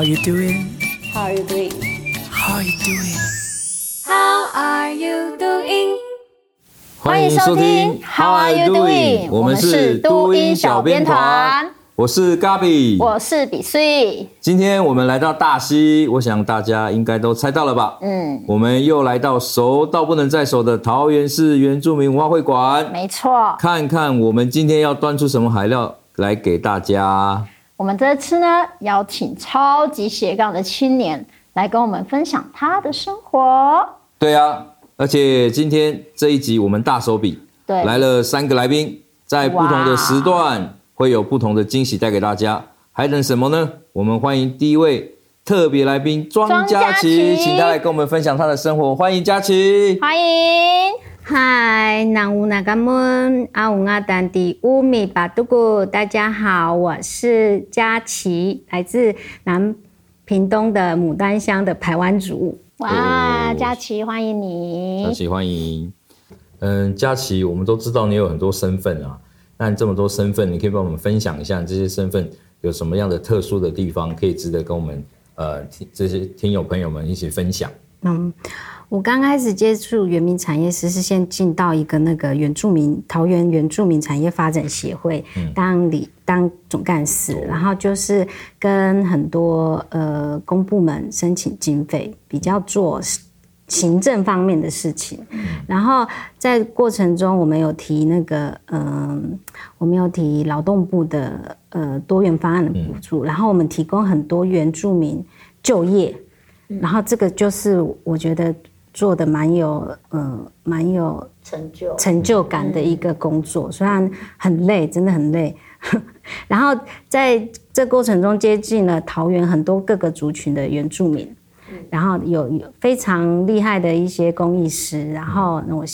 How you doing? How are you doing? How you doing? How are you doing? 欢迎收听 How are you doing？我们是都音小编团，我是 Gabi，我是比穗。今天我们来到大溪，我想大家应该都猜到了吧？嗯，我们又来到熟到不能再熟的桃园市原住民文化会馆，没错。看看我们今天要端出什么海料来给大家。我们这次呢，邀请超级斜杠的青年来跟我们分享他的生活。对啊，而且今天这一集我们大手笔，对，来了三个来宾，在不同的时段会有不同的惊喜带给大家。还等什么呢？我们欢迎第一位特别来宾庄佳琪，请他来跟我们分享他的生活。欢迎佳琪，欢迎。嗨，南无那嘎们阿呜阿丹迪乌米巴杜古，大家好，我是佳琪，来自南屏东的牡丹乡的排湾族。哇，佳琪欢迎你，佳琪欢迎。嗯，佳琪，我们都知道你有很多身份啊，那这么多身份，你可以帮我们分享一下这些身份有什么样的特殊的地方，可以值得跟我们呃这些听友朋友们一起分享。嗯。我刚开始接触原民产业时，是先进到一个那个原住民桃园原住民产业发展协会当理当总干事，然后就是跟很多呃公部门申请经费，比较做行政方面的事情。然后在过程中，我们有提那个嗯、呃，我们有提劳动部的呃多元方案的补助，然后我们提供很多原住民就业，然后这个就是我觉得。做的蛮有，嗯，蛮有成就成就感的一个工作，虽然很累，真的很累。然后在这过程中接近了桃园很多各个族群的原住民，然后有有非常厉害的一些工艺师，然后那种。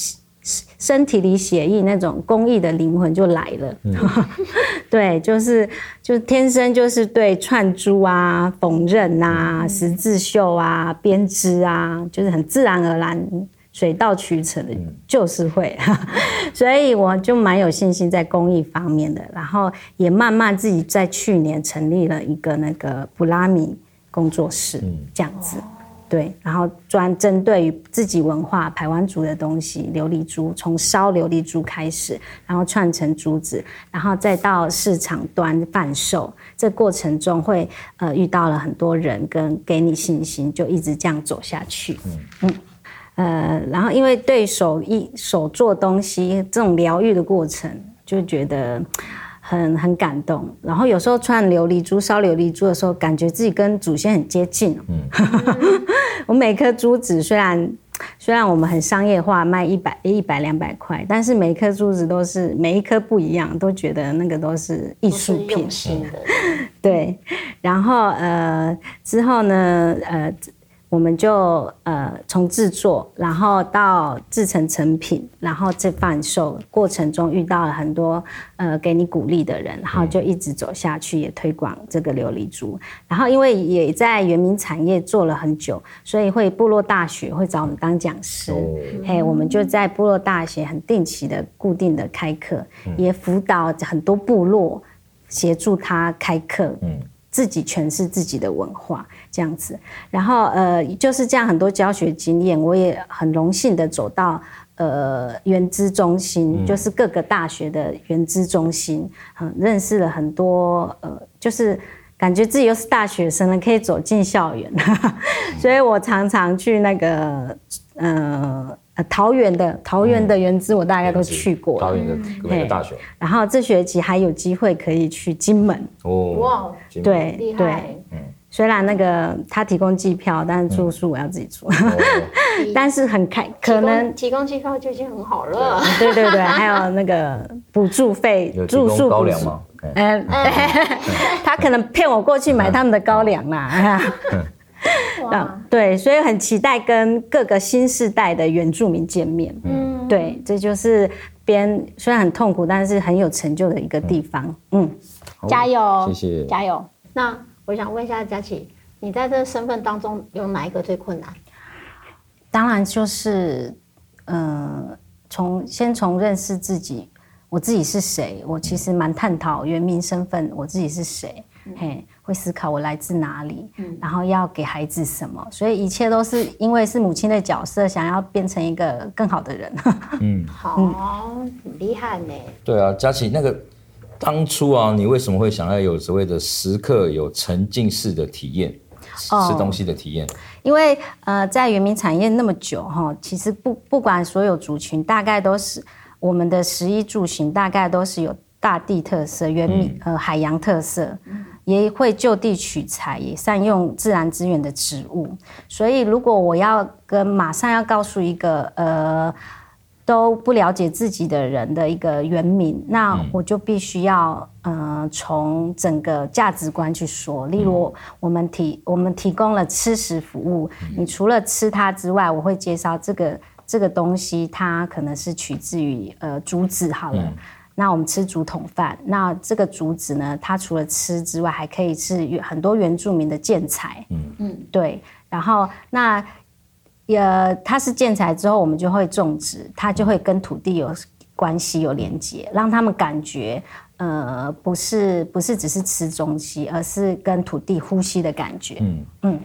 身体里写意那种公益的灵魂就来了，嗯、对，就是就天生就是对串珠啊、缝纫啊、十字绣啊、编织啊，就是很自然而然、水到渠成的，就是会，嗯、所以我就蛮有信心在公益方面的，然后也慢慢自己在去年成立了一个那个布拉米工作室，这样子。对，然后专针对于自己文化排湾族的东西，琉璃珠从烧琉璃珠开始，然后串成珠子，然后再到市场端贩售。这过程中会呃遇到了很多人，跟给你信心，就一直这样走下去。嗯嗯，呃，然后因为对手艺手做东西这种疗愈的过程，就觉得。很很感动，然后有时候串琉璃珠、烧琉璃珠的时候，感觉自己跟祖先很接近。嗯，我每颗珠子虽然虽然我们很商业化，卖一百一百两百块，但是每一颗珠子都是每一颗不一样，都觉得那个都是艺术品。用心的，对。然后呃之后呢呃。我们就呃从制作，然后到制成成品，然后这贩售过程中遇到了很多呃给你鼓励的人，然后就一直走下去，也推广这个琉璃珠。然后因为也在原民产业做了很久，所以会部落大学会找我们当讲师，嘿，我们就在部落大学很定期的固定的开课，也辅导很多部落，协助他开课。嗯。自己诠释自己的文化这样子，然后呃就是这样很多教学经验，我也很荣幸的走到呃原资中心，就是各个大学的原资中心，嗯，认识了很多呃，就是感觉自己又是大学生了，可以走进校园，所以我常常去那个呃。桃园的桃园的原资我大概都去过。桃园的各个大学。然后这学期还有机会可以去金门。哦，哇，对对，嗯，虽然那个他提供机票，但是住宿我要自己住。但是很开，可能提供机票就已经很好了。对对对，还有那个补助费，住宿高粱吗？嗯，他可能骗我过去买他们的高粱啦。嗯，对，所以很期待跟各个新世代的原住民见面。嗯，对，这就是边虽然很痛苦，但是很有成就的一个地方。嗯，加油，谢谢，加油。那我想问一下佳琪，你在这身份当中有哪一个最困难？当然就是，呃，从先从认识自己，我自己是谁。我其实蛮探讨原民身份，我自己是谁。嘿，会思考我来自哪里，然后要给孩子什么，所以一切都是因为是母亲的角色，想要变成一个更好的人。嗯，好，很厉害呢。对啊，佳琪，那个当初啊，你为什么会想要有所谓的时刻有沉浸式的体验，吃东西的体验？因为呃，在原民产业那么久哈，其实不不管所有族群，大概都是我们的食衣住行，大概都是有大地特色、原民呃海洋特色。也会就地取材，也善用自然资源的植物。所以，如果我要跟马上要告诉一个呃都不了解自己的人的一个原名，那我就必须要呃从整个价值观去说。例如，我们提我们提供了吃食服务，你除了吃它之外，我会介绍这个这个东西，它可能是取自于呃竹子好了。那我们吃竹筒饭，那这个竹子呢，它除了吃之外，还可以是很多原住民的建材。嗯嗯，对。然后那呃，它是建材之后，我们就会种植，它就会跟土地有关系、有连接，让他们感觉呃，不是不是只是吃东西，而是跟土地呼吸的感觉。嗯嗯，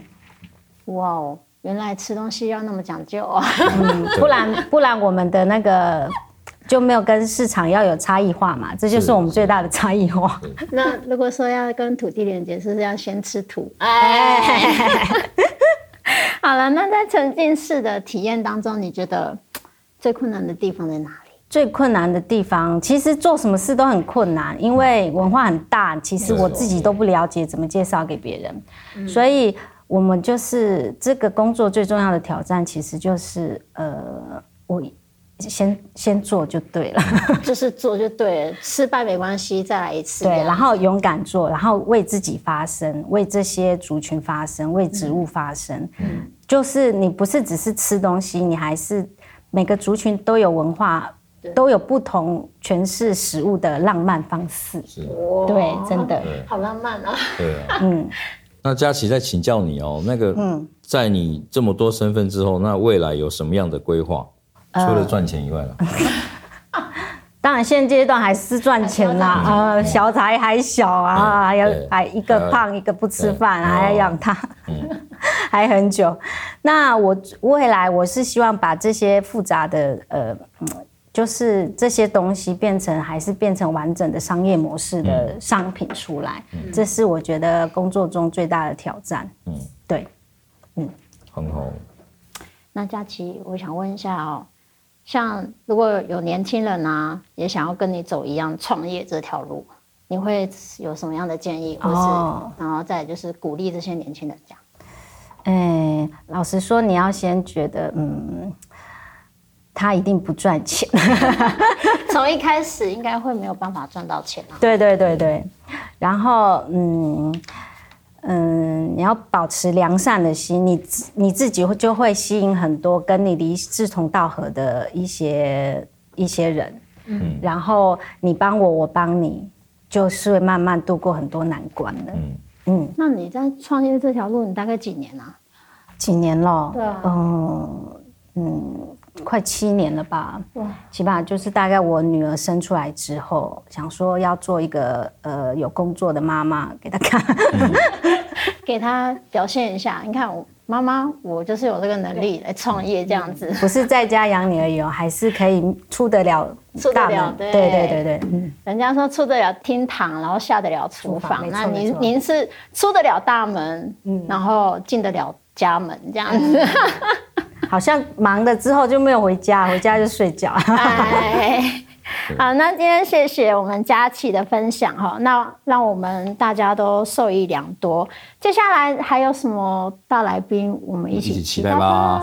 哇哦，原来吃东西要那么讲究啊！嗯，不然不然我们的那个。就没有跟市场要有差异化嘛？这就是我们最大的差异化。那如果说要跟土地连接，是不是要先吃土？哎，好了，那在沉浸式的体验当中，你觉得 最困难的地方在哪里？最困难的地方，其实做什么事都很困难，因为文化很大，其实我自己都不了解怎么介绍给别人，嗯、所以我们就是这个工作最重要的挑战，其实就是呃，我。先先做就对了，就是做就对了，失败没关系，再来一次。对，然后勇敢做，然后为自己发声，为这些族群发声，为植物发声。嗯，就是你不是只是吃东西，你还是每个族群都有文化，都有不同诠释食物的浪漫方式。是，对，真的，好浪漫啊。对啊，嗯。那佳琪在请教你哦，那个，嗯，在你这么多身份之后，那未来有什么样的规划？除了赚钱以外了，呃，当然现阶段还是赚钱啦。呃，小孩还小啊，还要还一个胖一个不吃饭，还要养他，还很久。那我未来我是希望把这些复杂的呃，就是这些东西变成还是变成完整的商业模式的商品出来，这是我觉得工作中最大的挑战。嗯，对，嗯，很好。那佳琪，我想问一下哦。像如果有年轻人啊，也想要跟你走一样创业这条路，你会有什么样的建议？或是，哦、然后再就是鼓励这些年轻人这样。哎，老实说，你要先觉得，嗯，他一定不赚钱，从一开始应该会没有办法赚到钱啊。对对对对，然后嗯。嗯，你要保持良善的心，你你自己会就会吸引很多跟你离志同道合的一些一些人，嗯，然后你帮我，我帮你，就是会慢慢度过很多难关的，嗯嗯。那你在创业这条路，你大概几年啊？几年了？对啊，嗯嗯。快七年了吧，起码就是大概我女儿生出来之后，想说要做一个呃有工作的妈妈给她看，嗯、给她表现一下。你看我妈妈，我就是有这个能力来创业这样子，不是在家养你而已哦，还是可以出得了大门。对。对对对，嗯，人家说出得了厅堂，然后下得了厨房，那您您是出得了大门，嗯，然后进得了家门这样子。嗯 好像忙了之后就没有回家，回家就睡觉。哎，好，那今天谢谢我们佳琪的分享哈，那让我们大家都受益良多。接下来还有什么大来宾，我们一起期待吧。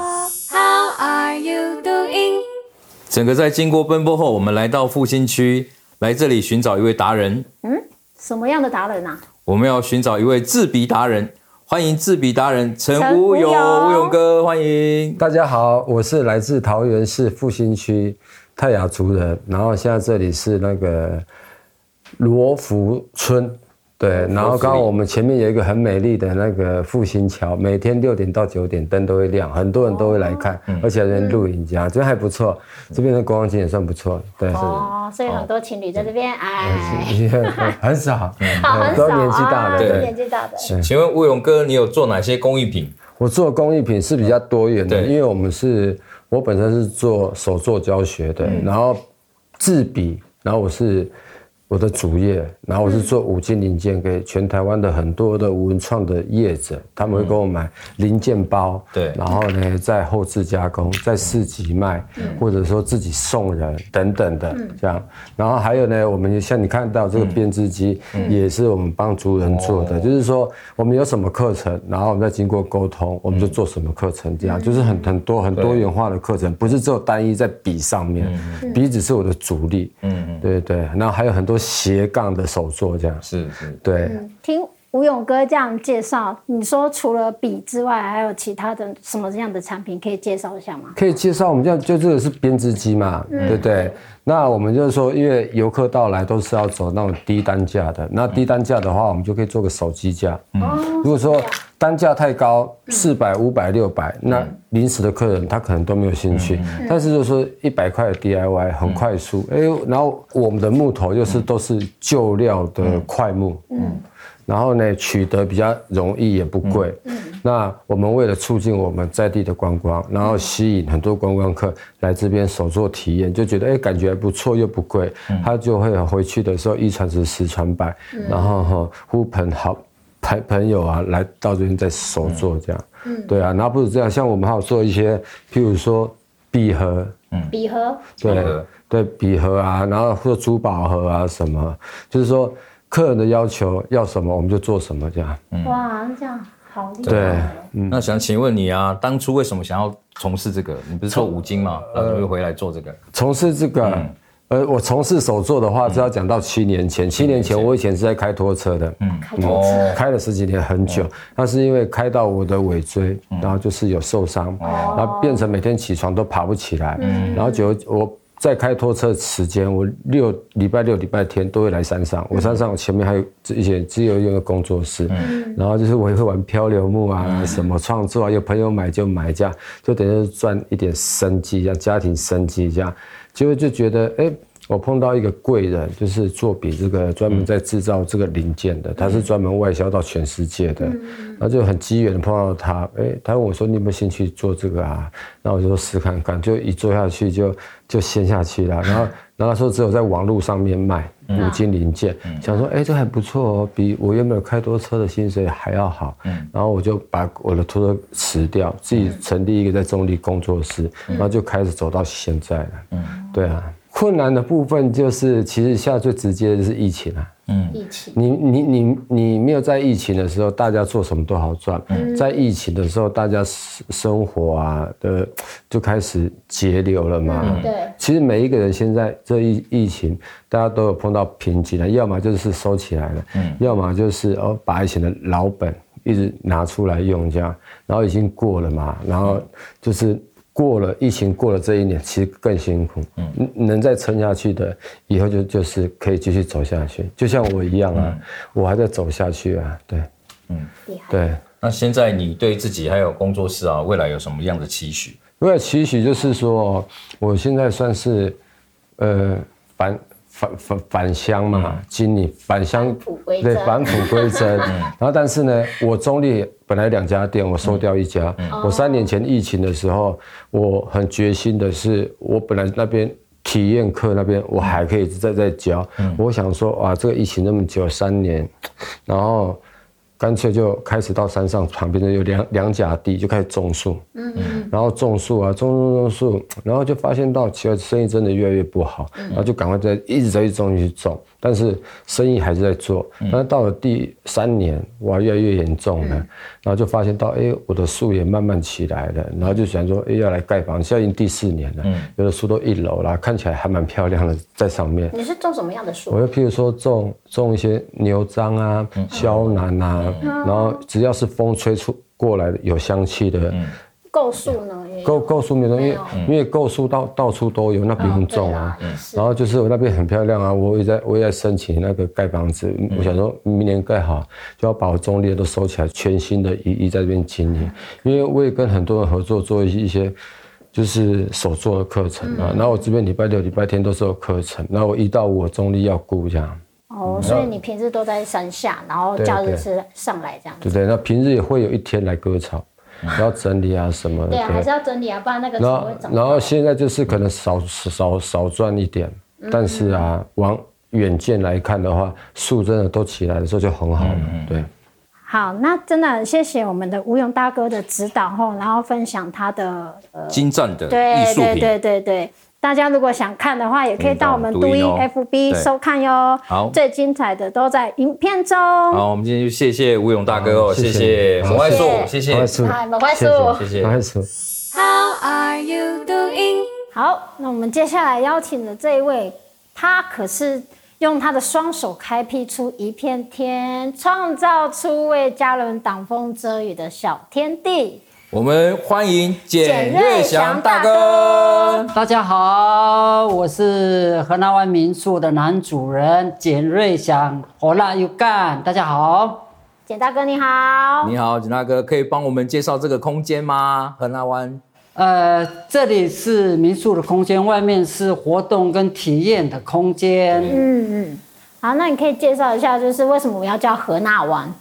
How are you doing？整个在经过奔波后，我们来到复兴区，来这里寻找一位达人。嗯，什么样的达人啊？我们要寻找一位制笔达人。欢迎制笔达人陈吴勇，吴勇。哥，欢迎。大家好，我是来自桃园市复兴区泰雅族人，然后现在这里是那个罗浮村对，然后刚刚我们前面有一个很美丽的那个复兴桥，每天六点到九点灯都会亮，很多人都会来看，哦、而且还有露营家，这、嗯、还不错。这边的观光景也算不错，对。哦，所以很多情侣在这边，哎，很少，好，很多年纪大的，对，年纪大的。请问吴勇哥，你有做哪些工艺品？我做工艺品是比较多元的，因为我们是，我本身是做手作教学的，然后制笔，然后我是。我的主业，然后我是做五金零件给全台湾的很多的文创的业者，他们会给我买零件包，对，然后呢再后置加工，在市集卖，或者说自己送人等等的这样。然后还有呢，我们像你看到这个编织机，也是我们帮族人做的，就是说我们有什么课程，然后我们再经过沟通，我们就做什么课程，这样就是很很多很多元化的课程，不是只有单一在笔上面，笔只是我的主力，嗯，对对，然后还有很多。斜杠的手作，这样是是，对。嗯、听吴勇哥这样介绍，你说除了笔之外，还有其他的什么这样的产品可以介绍一下吗？可以介绍，我们这样就这个是编织机嘛，嗯、对不对？那我们就是说，因为游客到来都是要走那种低单价的，那低单价的话，我们就可以做个手机架。嗯，如果说单价太高，四百、五百、六百，那临时的客人他可能都没有兴趣。但是就是说一百块的 DIY 很快速，哎，然后我们的木头又是都是旧料的块木。嗯。然后呢，取得比较容易，也不贵。嗯，那我们为了促进我们在地的观光，然后吸引很多观光客来这边手作体验，就觉得哎，感觉还不错，又不贵，他就会回去的时候一传十，十传百，然后哈呼朋好朋朋友啊来到这边在手做这样。嗯，对啊，然后不是这样，像我们还有做一些，譬如说笔盒，嗯，笔盒，对对，笔盒啊，然后或者珠宝盒啊什么，就是说。客人的要求要什么，我们就做什么，这样。嗯、哇，这样好厉害。对，嗯、那想请问你啊，当初为什么想要从事这个？你不是做五金吗？然后又回来做这个？从事这个，嗯、呃，我从事手作的话，是要讲到七年前。七年前，我以前是在开拖车的，嗯，开拖车，开了十几年，很久。那是因为开到我的尾椎，然后就是有受伤，然后变成每天起床都爬不起来，然后就我。在开拖车时间，我六礼拜六、礼拜天都会来山上。我山上我前面还有一些自由用的工作室，然后就是我也会玩漂流木啊，什么创作啊，有朋友买就买，这样就等于赚一点生计，这样家庭生计这样，结果就觉得哎。我碰到一个贵人，就是做笔这个专门在制造这个零件的，他是专门外销到全世界的，然后就很机缘的碰到他，哎，他问我说：“你有没有兴趣做这个啊？”然后我就说试看看，就一做下去就就陷下去了。然后 然后他说只有在网络上面卖五金零件，想说哎这还不错哦，比我原本开多车的薪水还要好。然后我就把我的拖车辞掉，自己成立一个在中立工作室，然后就开始走到现在了。嗯，对啊。困难的部分就是，其实现在最直接的是疫情啊。嗯，疫情。你你你你没有在疫情的时候，大家做什么都好赚。嗯，在疫情的时候，大家生活啊的就开始节流了嘛。嗯，对。其实每一个人现在这疫疫情，大家都有碰到瓶颈了，要么就是收起来了，嗯，要么就是哦把以前的老本一直拿出来用这样，然后已经过了嘛，然后就是。过了疫情，过了这一年，其实更辛苦。嗯，能再撑下去的，以后就就是可以继续走下去，就像我一样啊，嗯、我还在走下去啊。对，嗯，对。那现在你对自己还有工作室啊，未来有什么样的期许？未来期许就是说，我现在算是呃反。返返返乡嘛，经理返乡，对，返璞归真。然后，但是呢，我中立本来两家店，我收掉一家。我三年前疫情的时候，我很决心的是，我本来那边体验课那边，我还可以再再教。我想说，啊，这个疫情那么久，三年，然后。干脆就开始到山上旁边的有两两甲地，就开始种树，嗯嗯，然后种树啊，种种种树，然后就发现到其实生意真的越来越不好，然后就赶快在一直在一直种去种，但是生意还是在做，但是到了第三年，哇，越来越严重了，然后就发现到，哎，我的树也慢慢起来了，然后就想说，哎，要来盖房，现在已经第四年了，有的树都一楼了，看起来还蛮漂亮的，在上面。你是种什么样的树？我就譬如说种种一些牛樟啊、萧楠啊。然后只要是风吹出过来的有香气的，构树呢，构构树没有，因为因为构树到到处都有，那不用种啊。然后就是我那边很漂亮啊，我也在我也在申请那个盖房子，我想说明年盖好就要把我中立的都收起来，全新的一一在这边经营。因为我也跟很多人合作做一些就是手作的课程啊，然后我这边礼拜六礼拜天都是有课程，然后我一到五我中立要顾这样。哦，所以你平时都在山下，然后假日是上来这样子。对对，那平日也会有一天来割草，要整理啊什么的。对啊，还是要整理啊，不然那个然后。然后现在就是可能少少少赚一点，但是啊，往远见来看的话，树真的都起来的时候就很好了。对。好，那真的很谢谢我们的吴勇大哥的指导后，然后分享他的呃精湛的艺术品。对对对对对。大家如果想看的话，也可以到我们都音 FB 收看哟。好，最精彩的都在影片中。好，我们今天就谢谢吴勇大哥哦，谢谢蒙怀素，谢谢，蒙怀素，谢谢，蒙怀素。How are you doing？好，那我们接下来邀请的这一位，他可是用他的双手开辟出一片天，创造出为家人挡风遮雨的小天地。我们欢迎简瑞祥大哥。大家好，我是河南湾民宿的男主人简瑞祥，火辣又干。大家好，简大哥你好。你好，简大哥，可以帮我们介绍这个空间吗？河南湾。呃，这里是民宿的空间，外面是活动跟体验的空间。嗯嗯。好，那你可以介绍一下，就是为什么我们要叫河南湾？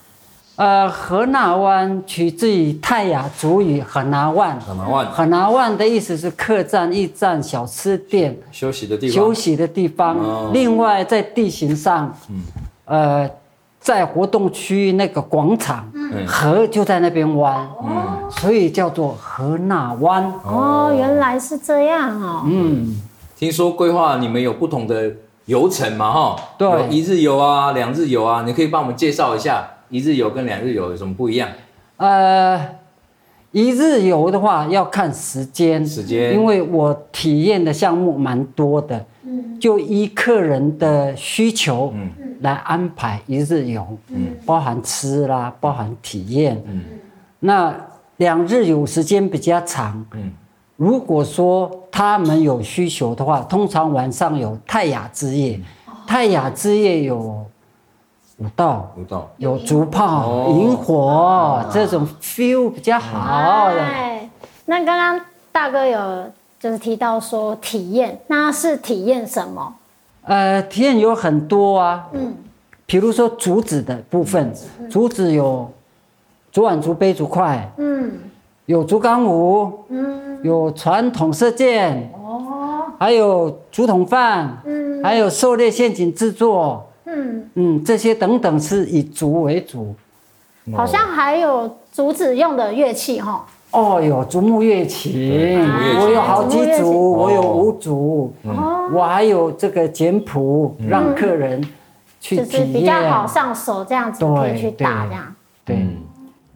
呃，河纳湾取自于泰雅族语“河纳湾”，河纳湾，河纳湾的意思是客栈、驿站、小吃店、休息的地方。休息的地方。哦、另外，在地形上，嗯、呃，在活动区那个广场，嗯、河就在那边弯，嗯、所以叫做河纳湾。哦，原来是这样哦。嗯，听说规划你们有不同的游程嘛？哈，对，一日游啊，两日游啊，你可以帮我们介绍一下。一日游跟两日游有什么不一样？呃，一日游的话要看时间，时间，因为我体验的项目蛮多的，嗯，就依客人的需求，嗯，来安排一日游，嗯，包含吃啦，包含体验，嗯，那两日游时间比较长，嗯，如果说他们有需求的话，通常晚上有泰雅之夜，泰雅之夜有。舞蹈，舞蹈。有竹炮、萤火，这种 feel 比较好。对，那刚刚大哥有就是提到说体验，那是体验什么？呃，体验有很多啊，嗯，比如说竹子的部分，竹子有竹碗、竹杯、竹筷，嗯，有竹竿舞，嗯，有传统射箭，哦，还有竹筒饭，嗯，还有狩猎陷阱制作。嗯。嗯，这些等等是以竹为主，好像还有竹子用的乐器哈。哦，有竹木乐器，我有好几组，我有五组，我还有这个简谱，让客人去体验，就是比较好上手，这样子可以去打这样。对，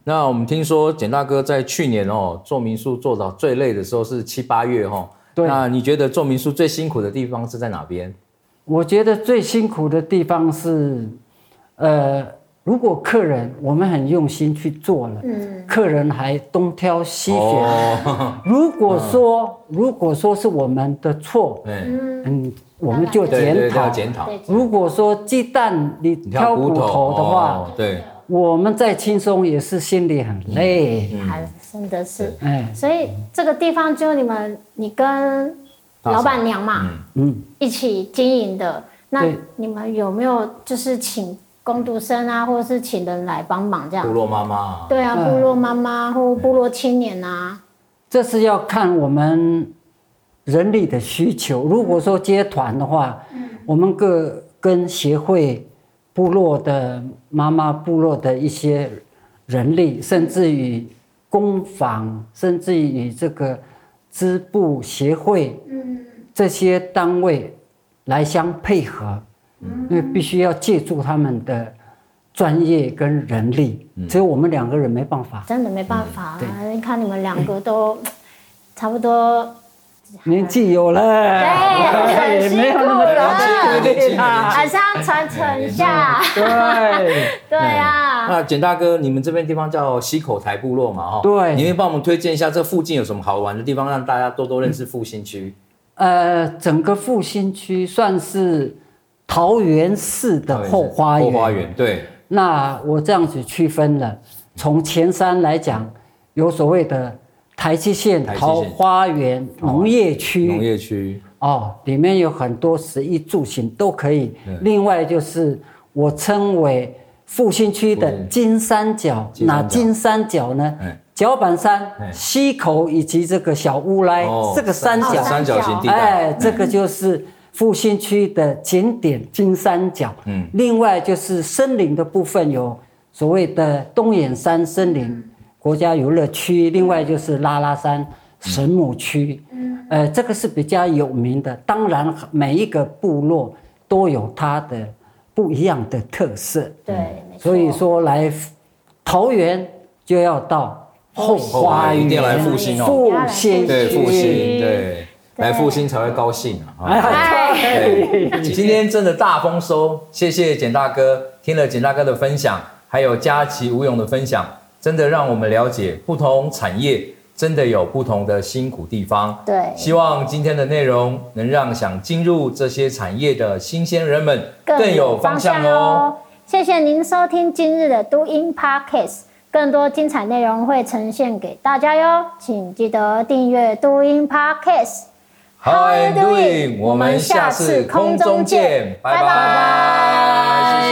那我们听说简大哥在去年哦做民宿做到最累的时候是七八月哈。对，那你觉得做民宿最辛苦的地方是在哪边？我觉得最辛苦的地方是，呃，如果客人我们很用心去做了，嗯，客人还东挑西选，如果说如果说是我们的错，嗯，我们就检讨。检讨。如果说鸡蛋你挑骨头的话，对，我们再轻松也是心里很累，还真的是，哎，所以这个地方就你们你跟。老板娘嘛，嗯，一起经营的。那你们有没有就是请工读生啊，或者是请人来帮忙这样？部落妈妈。对啊，部落妈妈或部落青年啊。这是要看我们人力的需求。如果说接团的话，嗯，我们各跟协会、部落的妈妈、部落的一些人力，甚至于工坊，甚至于这个。支部协会，嗯。这些单位来相配合，因为必须要借助他们的专业跟人力，只有我们两个人没办法，真的没办法。你看你们两个都差不多年纪有了，对，也没有那么大，还是要传承一下，对，对啊。那简大哥，你们这边地方叫溪口台部落嘛？哈，对，你会帮我们推荐一下这附近有什么好玩的地方，让大家多多认识复兴区？呃，整个复兴区算是桃园市的后花园。后花园，对。那我这样子区分了，从前山来讲，有所谓的台七线桃花园农业区。农业区。哦，里面有很多食衣住行都可以。另外就是我称为复兴区的金三角，哪金三角呢？脚板山、溪口以及这个小乌来，这个三角。三角。形地带，哎，这个就是复兴区的景点金三角。嗯，另外就是森林的部分，有所谓的东眼山森林国家游乐区，另外就是拉拉山神木区。呃，这个是比较有名的。当然，每一个部落都有它的不一样的特色。对，所以说来桃园就要到后花园，一定要来复兴哦。复兴，对，复兴，对，来复兴才会高兴啊！哎，今天真的大丰收，谢谢简大哥。听了简大哥的分享，还有佳琪、吴勇的分享，真的让我们了解不同产业。真的有不同的辛苦地方，对。希望今天的内容能让想进入这些产业的新鲜人们更有方向哦。谢谢您收听今日的都音 Podcast，更多精彩内容会呈现给大家哟，请记得订阅都音 Podcast。How are you doing？我们下次空中见，拜拜。